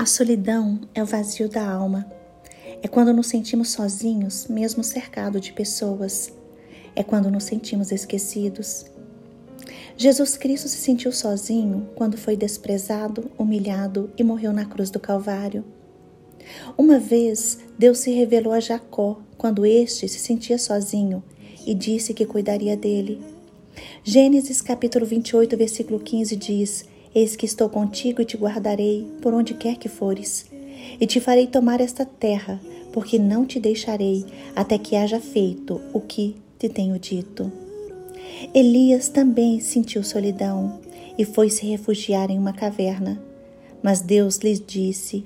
A solidão é o vazio da alma. É quando nos sentimos sozinhos, mesmo cercado de pessoas. É quando nos sentimos esquecidos. Jesus Cristo se sentiu sozinho quando foi desprezado, humilhado e morreu na cruz do Calvário. Uma vez, Deus se revelou a Jacó quando este se sentia sozinho e disse que cuidaria dele. Gênesis capítulo 28, versículo 15 diz: Eis que estou contigo e te guardarei por onde quer que fores, e te farei tomar esta terra, porque não te deixarei até que haja feito o que te tenho dito. Elias também sentiu solidão e foi se refugiar em uma caverna. Mas Deus lhes disse: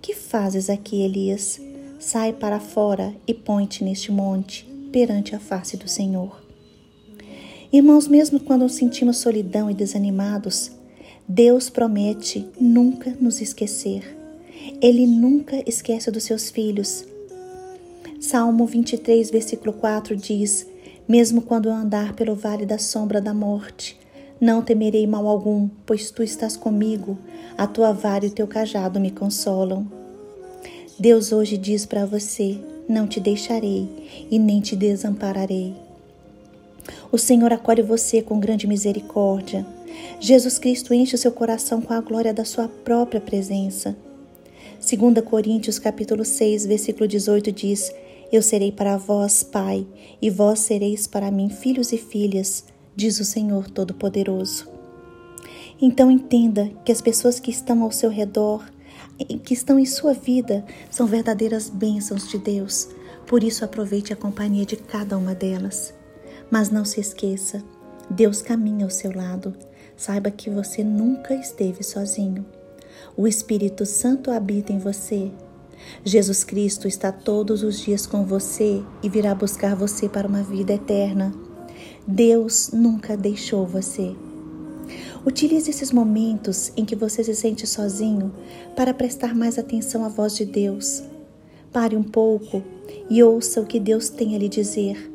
Que fazes aqui, Elias? Sai para fora e põe-te neste monte, perante a face do Senhor. Irmãos, mesmo quando sentimos solidão e desanimados, Deus promete nunca nos esquecer. Ele nunca esquece dos seus filhos. Salmo 23, versículo 4 diz: Mesmo quando eu andar pelo vale da sombra da morte, não temerei mal algum, pois tu estás comigo, a tua vara e o teu cajado me consolam. Deus hoje diz para você: Não te deixarei e nem te desampararei. O Senhor acolhe você com grande misericórdia. Jesus Cristo enche o seu coração com a glória da sua própria presença. 2 Coríntios capítulo 6, versículo 18 diz: Eu serei para vós pai, e vós sereis para mim filhos e filhas, diz o Senhor Todo-Poderoso. Então entenda que as pessoas que estão ao seu redor, que estão em sua vida, são verdadeiras bênçãos de Deus. Por isso aproveite a companhia de cada uma delas. Mas não se esqueça, Deus caminha ao seu lado. Saiba que você nunca esteve sozinho. O Espírito Santo habita em você. Jesus Cristo está todos os dias com você e virá buscar você para uma vida eterna. Deus nunca deixou você. Utilize esses momentos em que você se sente sozinho para prestar mais atenção à voz de Deus. Pare um pouco e ouça o que Deus tem a lhe dizer.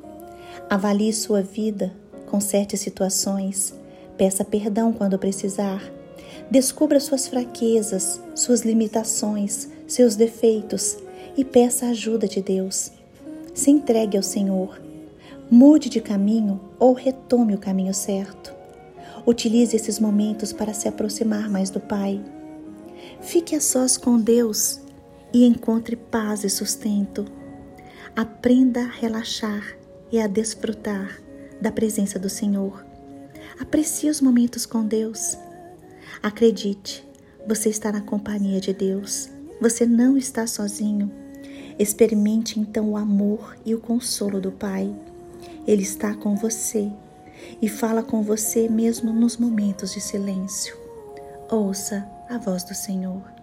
Avalie sua vida, conserte situações, peça perdão quando precisar. Descubra suas fraquezas, suas limitações, seus defeitos e peça a ajuda de Deus. Se entregue ao Senhor. Mude de caminho ou retome o caminho certo. Utilize esses momentos para se aproximar mais do Pai. Fique a sós com Deus e encontre paz e sustento. Aprenda a relaxar e a desfrutar da presença do Senhor. Aprecie os momentos com Deus. Acredite, você está na companhia de Deus. Você não está sozinho. Experimente então o amor e o consolo do Pai. Ele está com você e fala com você mesmo nos momentos de silêncio. Ouça a voz do Senhor.